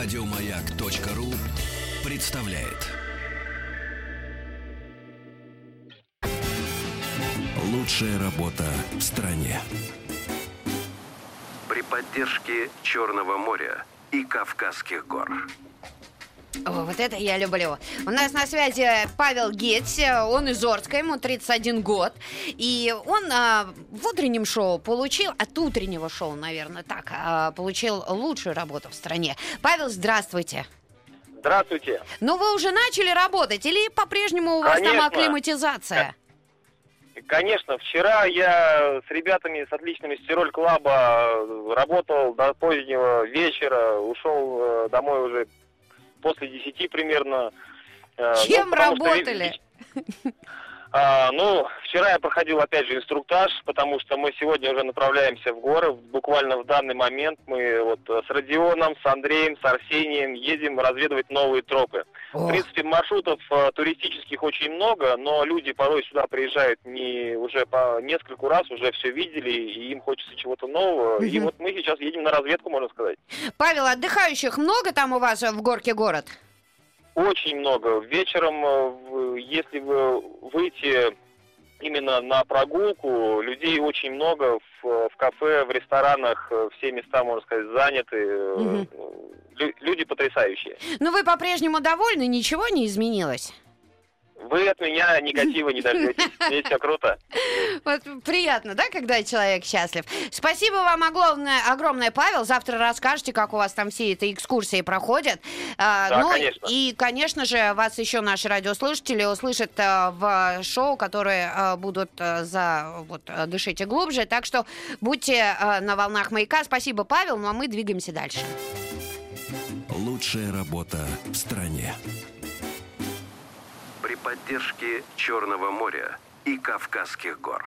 Радиомаяк.ру представляет. Лучшая работа в стране. При поддержке Черного моря и Кавказских гор. О, вот это я люблю. У нас на связи Павел Геть, он из Орска, ему 31 год. И он а, в утреннем шоу получил, от утреннего шоу, наверное, так, а, получил лучшую работу в стране. Павел, здравствуйте. Здравствуйте. Ну, вы уже начали работать или по-прежнему у вас Конечно. там акклиматизация? Конечно, вчера я с ребятами с отличными Стироль Клаба работал до позднего вечера, ушел э, домой уже после 10 примерно. Э, ну, Чем что, работали? а, ну, вчера я проходил опять же инструктаж, потому что мы сегодня уже направляемся в горы. Буквально в данный момент мы вот с Родионом, с Андреем, с Арсением едем разведывать новые тропы. В принципе, маршрутов э, туристических очень много, но люди порой сюда приезжают не уже по нескольку раз, уже все видели, и им хочется чего-то нового. И Мгм. вот мы сейчас едем на разведку, можно сказать. Павел, отдыхающих много там у вас в горке город? Очень много. Вечером, э, если вы выйти именно на прогулку, людей очень много в, в кафе, в ресторанах, все места, можно сказать, заняты. Лю- люди потрясающие. Ну, вы по-прежнему довольны, ничего не изменилось? Вы от меня негатива не дождетесь. Здесь все круто. Вот приятно, да, когда человек счастлив. Спасибо вам огромное, огромное, Павел. Завтра расскажете, как у вас там все эти экскурсии проходят. А, Да, ну, конечно. И, конечно же, вас еще наши радиослушатели услышат а, в шоу, которые а, будут а, за вот «Дышите глубже». Так что будьте на волнах маяка. Спасибо, Павел. Ну, а мы двигаемся дальше. Лучшая работа в стране. При поддержке Черного моря и Кавказских гор.